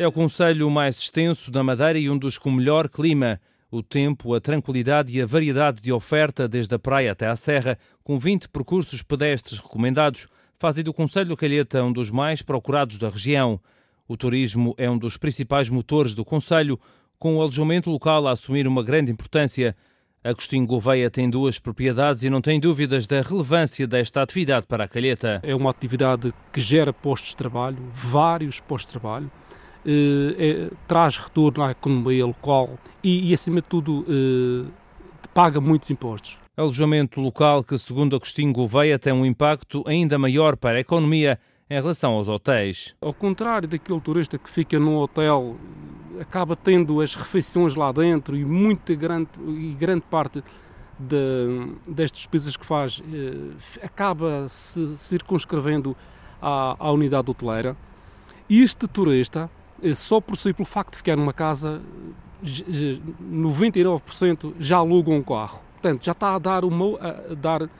É o conselho mais extenso da Madeira e um dos com melhor clima. O tempo, a tranquilidade e a variedade de oferta, desde a praia até à serra, com 20 percursos pedestres recomendados, fazem do Conselho Calheta um dos mais procurados da região. O turismo é um dos principais motores do Conselho, com o alojamento local a assumir uma grande importância. Agostinho Gouveia tem duas propriedades e não tem dúvidas da relevância desta atividade para a Calheta. É uma atividade que gera postos de trabalho, vários postos de trabalho, eh, é, traz retorno à economia local e, e acima de tudo, eh, paga muitos impostos. Alojamento local que, segundo Agostinho Gouveia, tem um impacto ainda maior para a economia em relação aos hotéis. Ao contrário daquele turista que fica num hotel, acaba tendo as refeições lá dentro e muita grande, e grande parte de, das despesas que faz eh, acaba se circunscrevendo à, à unidade hoteleira. E este turista, eh, só por si, pelo facto de ficar numa casa, 99% já alugam um carro. Portanto, já está a dar, uma, a dar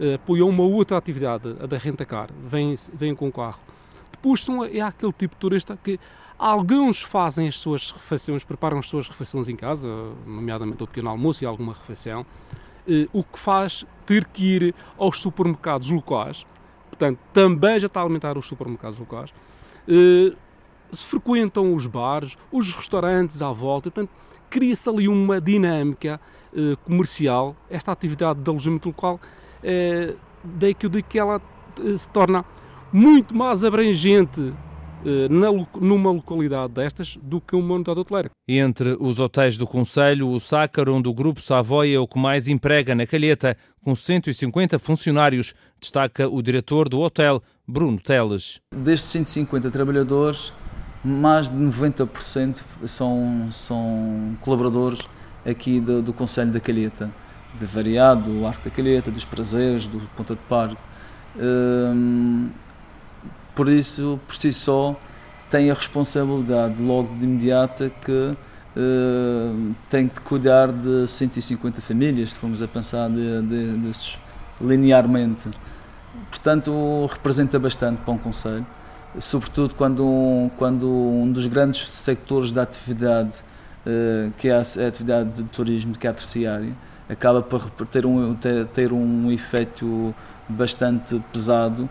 uh, apoio a uma outra atividade, a da renta-car. Vêm, vem com o carro. Depois são, é aquele tipo de turista que alguns fazem as suas refeições, preparam as suas refeições em casa, nomeadamente o pequeno almoço e alguma refeição, uh, o que faz ter que ir aos supermercados locais. Portanto, também já está a alimentar os supermercados locais. Uh, se frequentam os bares, os restaurantes à volta, portanto, cria-se ali uma dinâmica eh, comercial, esta atividade de alojamento local, eh, daí que eu digo que ela eh, se torna muito mais abrangente na, numa localidade destas do que uma unidade hoteleira. Entre os hotéis do Conselho, o Sácaro do Grupo Savoia é o que mais emprega na Calheta, com 150 funcionários, destaca o diretor do hotel, Bruno Teles. Destes 150 trabalhadores, mais de 90% são, são colaboradores aqui do, do Conselho da Calheta, de Variado, do Arco da Calheta, dos Prazeres, do Ponta de Parque. Hum, por isso, por si só, tem a responsabilidade logo de imediata que hum, tem de cuidar de 150 famílias, se formos a pensar de, de, desses linearmente. Portanto, representa bastante para um Conselho, sobretudo quando, quando um dos grandes sectores da atividade eh, que é a, atividade de turismo, que é a terciária, acaba por ter um, ter, ter um efeito bastante pesado.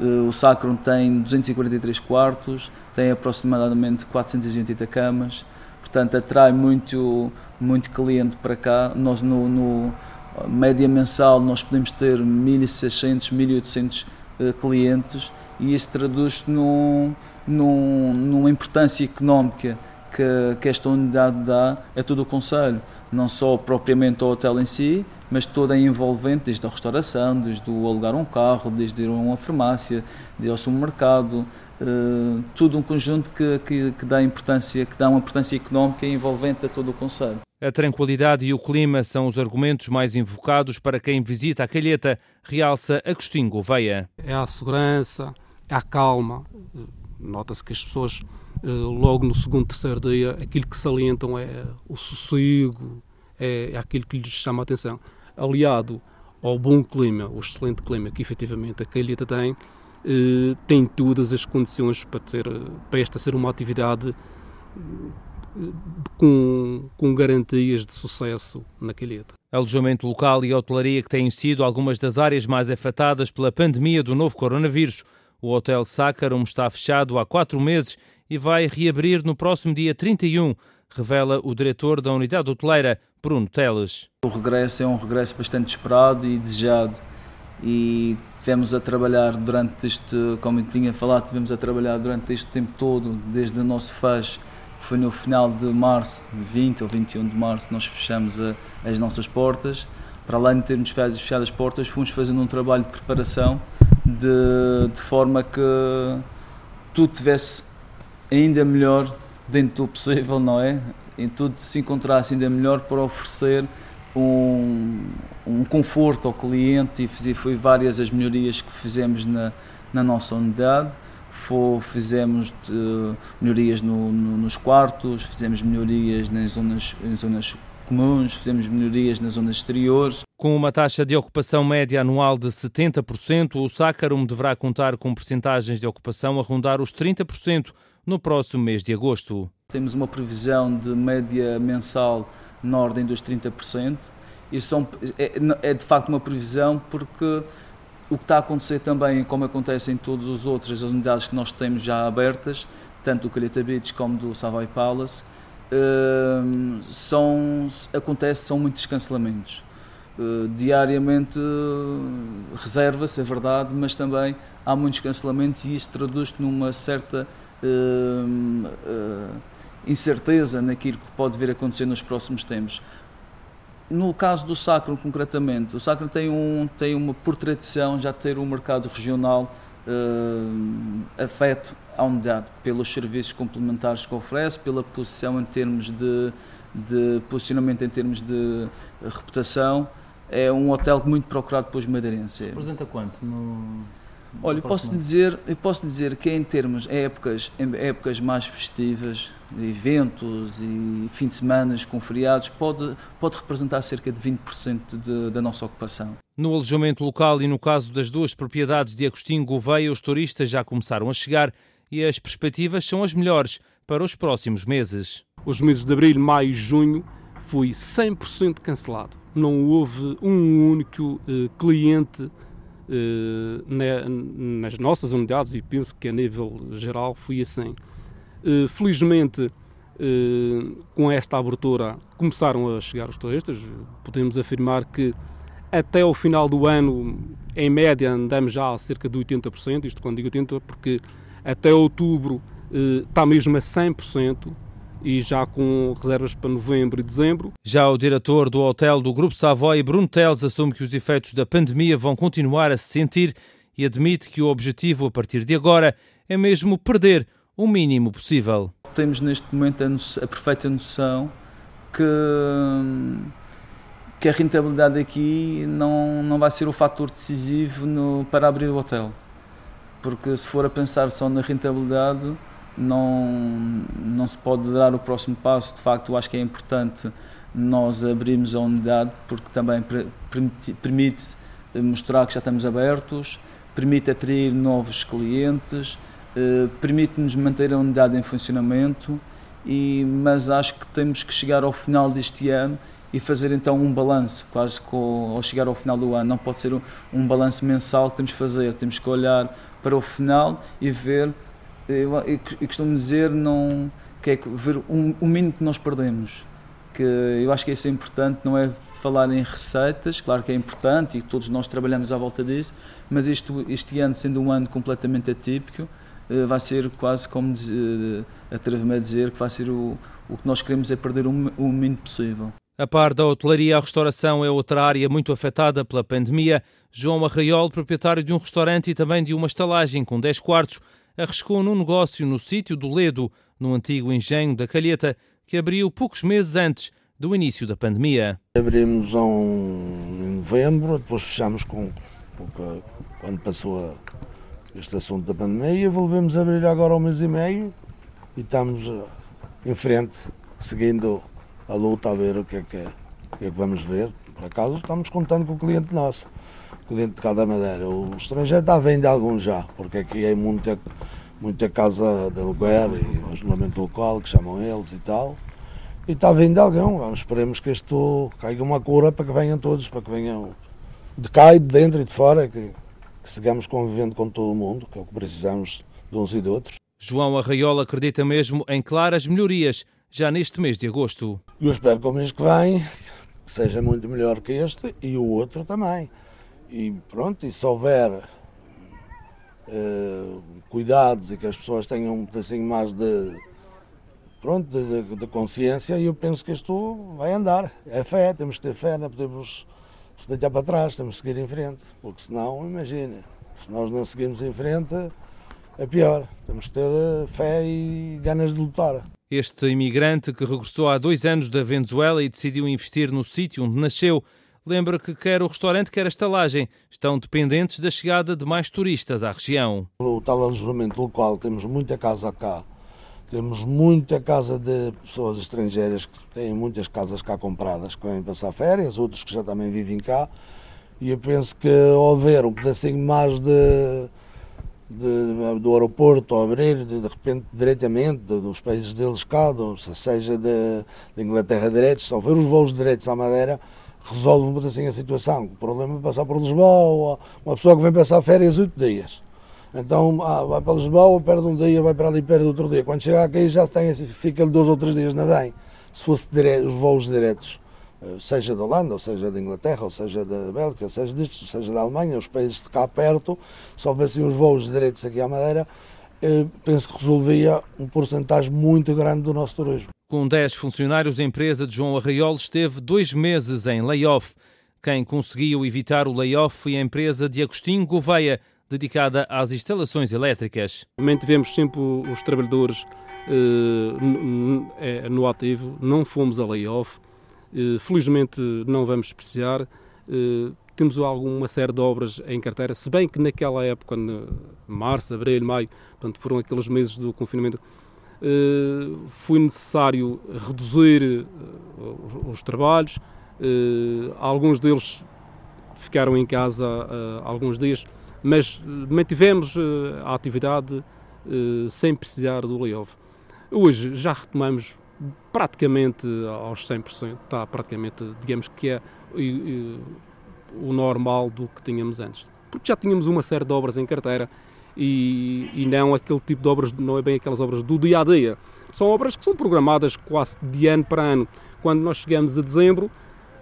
Eh, o Sacrum tem 243 quartos, tem aproximadamente 480 camas, portanto atrai muito, muito cliente para cá. Nós no, no média mensal nós podemos ter 1.600, 1.800 uh, clientes e isso traduz-se num, num, numa importância económica que, que esta unidade dá a todo o Conselho, não só propriamente ao hotel em si, mas toda a envolvente, desde a restauração, desde o alugar um carro, desde ir a uma farmácia, desde ao supermercado, uh, tudo um conjunto que, que, que, dá importância, que dá uma importância económica envolvente a todo o Conselho. A tranquilidade e o clima são os argumentos mais invocados para quem visita a Calheta, realça Agostinho Gouveia. É a segurança, é a calma. Nota-se que as pessoas eh, logo no segundo, terceiro dia, aquilo que salientam é o sossego, é, é aquilo que lhes chama a atenção. Aliado ao bom clima, o excelente clima que efetivamente a Calheta tem, eh, tem todas as condições para, ter, para esta ser uma atividade eh, com, com garantias de sucesso na Calheta. Alojamento local e hotelaria que têm sido algumas das áreas mais afetadas pela pandemia do novo coronavírus. O Hotel Sácarum está fechado há quatro meses e vai reabrir no próximo dia 31, revela o diretor da unidade hoteleira, Bruno Teles. O regresso é um regresso bastante esperado e desejado e tivemos a trabalhar durante este, como eu tinha falado, tivemos a trabalhar durante este tempo todo, desde o nosso FAS, foi no final de março, 20 ou 21 de março, nós fechamos a, as nossas portas. Para além de termos fechado as portas, fomos fazendo um trabalho de preparação de, de forma que tudo tivesse ainda melhor dentro do possível, não é? Em tudo se encontrasse ainda melhor para oferecer um, um conforto ao cliente e fiz, foi várias as melhorias que fizemos na, na nossa unidade. fizemos de, melhorias no, no, nos quartos, fizemos melhorias nas zonas, em zonas comuns, fizemos melhorias nas zonas exteriores. Com uma taxa de ocupação média anual de 70%, o Sácarum deverá contar com percentagens de ocupação a rondar os 30% no próximo mês de agosto. Temos uma previsão de média mensal na ordem dos 30%. Isso é, é de facto uma previsão porque o que está a acontecer também, como acontece em todas as outras unidades que nós temos já abertas, tanto do Calheta Beach como do Savoy Palace, uh, são, acontece, são muitos cancelamentos. Uh, diariamente uh, reserva-se, é verdade, mas também há muitos cancelamentos e isso traduz-se numa certa incerteza naquilo que pode vir a acontecer nos próximos tempos no caso do Sacro, concretamente, o Sacro tem, um, tem uma, por tradição, já ter um mercado regional uh, afeto à unidade, pelos serviços complementares que oferece, pela posição em termos de, de posicionamento em termos de reputação. É um hotel muito procurado pelos madeirenses. Representa quanto? No Olha, eu posso dizer, eu posso dizer que em termos em épocas, em épocas mais festivas, eventos e fim de semana com feriados, pode, pode representar cerca de 20% de, da nossa ocupação. No alojamento local e no caso das duas propriedades de Agostinho Gouveia, os turistas já começaram a chegar e as perspectivas são as melhores para os próximos meses. Os meses de abril, maio e junho foi 100% cancelado. Não houve um único uh, cliente eh, nas nossas unidades e penso que a nível geral foi assim. Eh, felizmente, eh, com esta abertura, começaram a chegar os turistas. Podemos afirmar que até o final do ano, em média, andamos já a cerca de 80%. Isto quando digo 80%, porque até outubro está mesmo a 100% e já com reservas para novembro e dezembro. Já o diretor do hotel do Grupo Savoy, Bruno Teles, assume que os efeitos da pandemia vão continuar a se sentir e admite que o objetivo a partir de agora é mesmo perder o mínimo possível. Temos neste momento a, a perfeita noção que, que a rentabilidade aqui não, não vai ser o fator decisivo no, para abrir o hotel. Porque se for a pensar só na rentabilidade, não, não se pode dar o próximo passo. De facto, eu acho que é importante nós abrirmos a unidade porque também permite mostrar que já estamos abertos, permite atrair novos clientes, eh, permite-nos manter a unidade em funcionamento, e, mas acho que temos que chegar ao final deste ano e fazer então um balanço, quase com, ao chegar ao final do ano. Não pode ser um, um balanço mensal que temos que fazer, temos que olhar para o final e ver eu, eu, costumo dizer não, que é ver o um, um mínimo que nós perdemos. Que eu acho que isso é importante, não é falar em receitas, claro que é importante e todos nós trabalhamos à volta disso, mas este, este ano, sendo um ano completamente atípico, eh, vai ser quase como uh, atrevo-me a dizer que vai ser o, o que nós queremos é perder o, o mínimo possível. A par da hotelaria, a restauração é outra área muito afetada pela pandemia. João Arraiol, proprietário de um restaurante e também de uma estalagem com 10 quartos, arriscou num negócio no sítio do Ledo, no antigo engenho da Calheta, que abriu poucos meses antes do início da pandemia. Abrimos em novembro, depois fechamos com, com quando passou este assunto da pandemia e volvemos a abrir agora um mês e meio e estamos uh, em frente, seguindo a luta a ver o que é que, o que, é que vamos ver. Por acaso estamos contando com o cliente nosso cliente de cada madeira. O estrangeiro está a vender algum já, porque aqui é muita, muita casa de aluguer e isolamento local, que chamam eles e tal. E está vender alguém. Vamos, esperemos que isto caiga uma cura para que venham todos, para que venham de cá e de dentro e de fora, que, que sigamos convivendo com todo o mundo, que é o que precisamos de uns e de outros. João Arraiola acredita mesmo em claras melhorias já neste mês de agosto. Eu espero que o mês que vem seja muito melhor que este e o outro também. E pronto, e se houver uh, cuidados e que as pessoas tenham um pedacinho mais de, pronto, de, de, de, consciência, eu penso que isto vai andar. É fé, temos que ter fé, não podemos se deitar para trás, temos que seguir em frente, porque senão, imagina, se nós não seguirmos em frente, é pior. Temos que ter eh, fé e ganas de lutar. Este imigrante que regressou há dois anos da Venezuela e decidiu investir no sítio onde nasceu lembra que quer o restaurante, quer a estalagem estão dependentes da chegada de mais turistas à região. O tal alojamento local, temos muita casa cá, temos muita casa de pessoas estrangeiras que têm muitas casas cá compradas, que vêm passar férias, outros que já também vivem cá, e eu penso que ao haver um pedacinho mais de de, do aeroporto a abrir de, de repente diretamente dos países deles cá, seja de Inglaterra diretos, se houver os voos diretos à Madeira, resolve um assim a situação. O problema é passar por Lisboa, uma pessoa que vem passar férias oito dias. Então ah, vai para Lisboa, perde um dia, vai para ali, perde outro dia. Quando chega aqui já tem, fica-lhe dois ou três dias na bem. Se fosse direto, os voos diretos eh, seja da Holanda, ou seja da Inglaterra, ou seja da Bélgica, seja disto, seja da Alemanha, os países de cá perto, se houvessem os voos direitos aqui à Madeira, penso que resolvia um porcentagem muito grande do nosso turismo. Com 10 funcionários, a empresa de João Arraiol esteve dois meses em layoff. Quem conseguiu evitar o layoff foi a empresa de Agostinho Gouveia, dedicada às instalações elétricas. Mantivemos sempre os trabalhadores eh, no ativo, não fomos a layoff. Eh, felizmente não vamos despreciar. Eh, temos alguma série de obras em carteira, se bem que naquela época, março, abril, maio, portanto, foram aqueles meses do confinamento, eh, foi necessário reduzir os trabalhos. Alguns deles ficaram em casa alguns dias, mas mantivemos a atividade sem precisar do layoff. Hoje já retomamos praticamente aos 100%, está praticamente, digamos que é o normal do que tínhamos antes. Porque já tínhamos uma série de obras em carteira e, e não aquele tipo de obras, não é bem aquelas obras do dia a dia. São obras que são programadas quase de ano para ano. Quando nós chegamos a dezembro,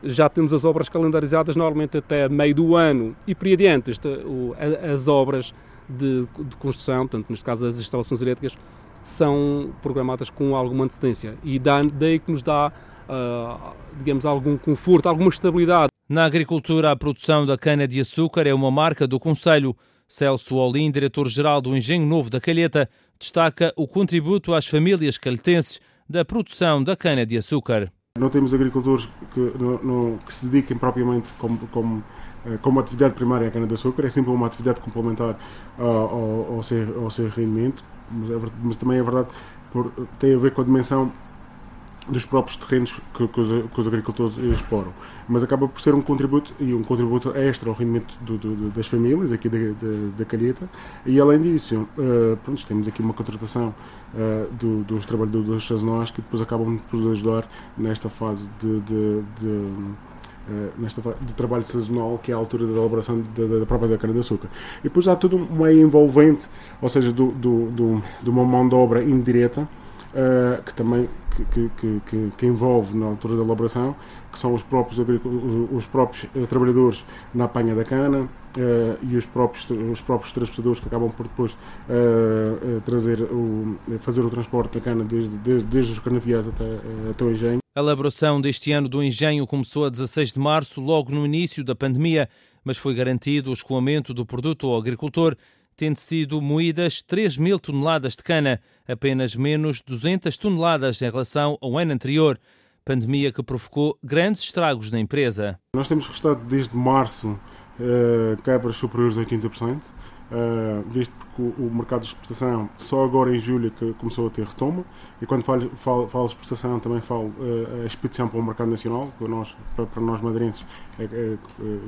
já temos as obras calendarizadas normalmente até meio do ano e por aí adiante. Esta, o, as obras de, de construção, tanto neste caso as instalações elétricas, são programadas com alguma antecedência e daí que nos dá, uh, digamos, algum conforto, alguma estabilidade. Na agricultura, a produção da cana-de-açúcar é uma marca do Conselho. Celso Olim, diretor-geral do Engenho Novo da Calheta, destaca o contributo às famílias calhetenses da produção da cana-de-açúcar. Não temos agricultores que, no, no, que se dediquem propriamente como, como, eh, como atividade primária à cana-de-açúcar, é sempre uma atividade complementar uh, ao, ao, seu, ao seu rendimento mas, é, mas também é verdade, por, tem a ver com a dimensão dos próprios terrenos que, que, os, que, os, agricultores exploram. Mas acaba por ser um contributo e um contributo extra ao rendimento do, do, das famílias aqui da, da, da Calheta. E além disso, uh, pronto, temos aqui uma contratação uh, do, dos trabalhadores sazonais que depois acabam por nos ajudar nesta fase de, de, de eh, nesta de trabalho sazonal, que é a altura da elaboração da, da própria da cana-de-açúcar. E depois há todo um meio envolvente, ou seja, do, do, do, de uma mão de obra indireta, uh, que também que, que, que, que, envolve na altura da elaboração, que são os próprios, os próprios eh, trabalhadores na apanha da cana uh, e os próprios, os próprios transportadores que acabam por depois uh, trazer o, fazer o transporte da cana desde, desde, desde os canaviais até, até o engenho. A elaboração deste ano do engenho começou a 16 de março, logo no início da pandemia, mas foi garantido o escoamento do produto ao agricultor, tendo sido moídas 3 mil toneladas de cana, apenas menos 200 toneladas em relação ao ano anterior. Pandemia que provocou grandes estragos na empresa. Nós temos registrado desde março uh, quebras superiores a 80% uh, visto porque o, o, mercado de exportação só agora em julho que começou a ter retoma e quando falo, falo, falo de exportação também falo uh, a expedição para o mercado nacional que nós, para, para nós madeirenses é, é,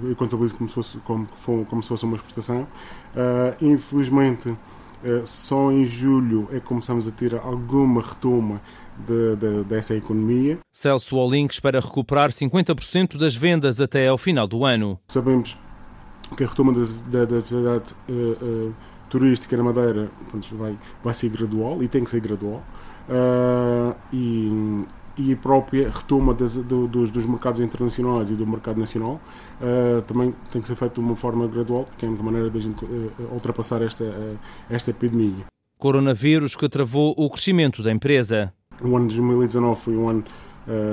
eu contabilizo como se fosse, como, como se fosse uma exportação uh, infelizmente só em julho é que começamos a ter alguma retoma de, de, dessa economia. Celso Olinks para recuperar 50% das vendas até ao final do ano. Sabemos que a retoma da, da, atividade uh, turística na Madeira pronto, vai, vai ser gradual e tem que ser gradual. Uh, e, e a própria retoma das, do, dos, dos, mercados internacionais e do mercado nacional uh, também tem que ser feita de uma forma gradual, porque é a única maneira de a gente uh, ultrapassar esta, uh, esta epidemia. Coronavírus que travou o crescimento da empresa. O ano de 2019 foi um ano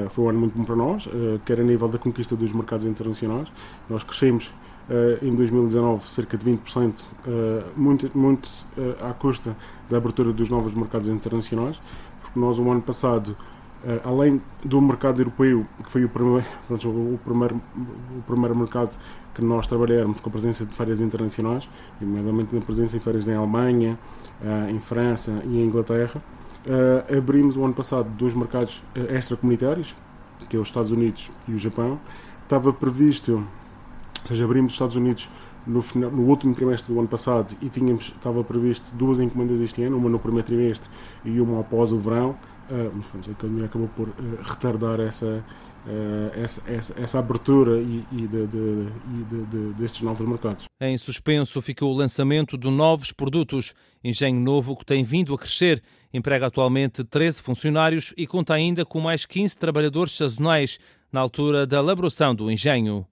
foi um ano muito bom para nós, quer a nível da conquista dos mercados internacionais. Nós crescemos em 2019 cerca de 20%, uh, eh, muito, muito uh, à custa da abertura dos novos mercados internacionais, porque nós, o ano passado, além do mercado europeu, que foi o primeiro, o primeiro, o primeiro mercado que nós trabalharmos com a presença de feiras internacionais, nomeadamente na presença em feiras na Alemanha, em França e em Inglaterra, abrimos o ano passado dois mercados extracomunitários, que é os Estados Unidos e o Japão. Estava previsto, ou seja, abrimos os Estados Unidos no, final, no último trimestre do ano passado e tínhamos, estava previsto duas encomendas este ano, uma no primeiro trimestre e uma após o verão, uh, mas a economia acabou por uh, retardar essa, uh, essa, essa, essa, abertura e, e, de, de, de, de, destes novos mercados. Em suspenso ficou o lançamento de novos produtos. Engenho Novo, que tem vindo a crescer, emprega atualmente 13 funcionários e conta ainda com mais 15 trabalhadores sazonais na altura da elaboração do engenho.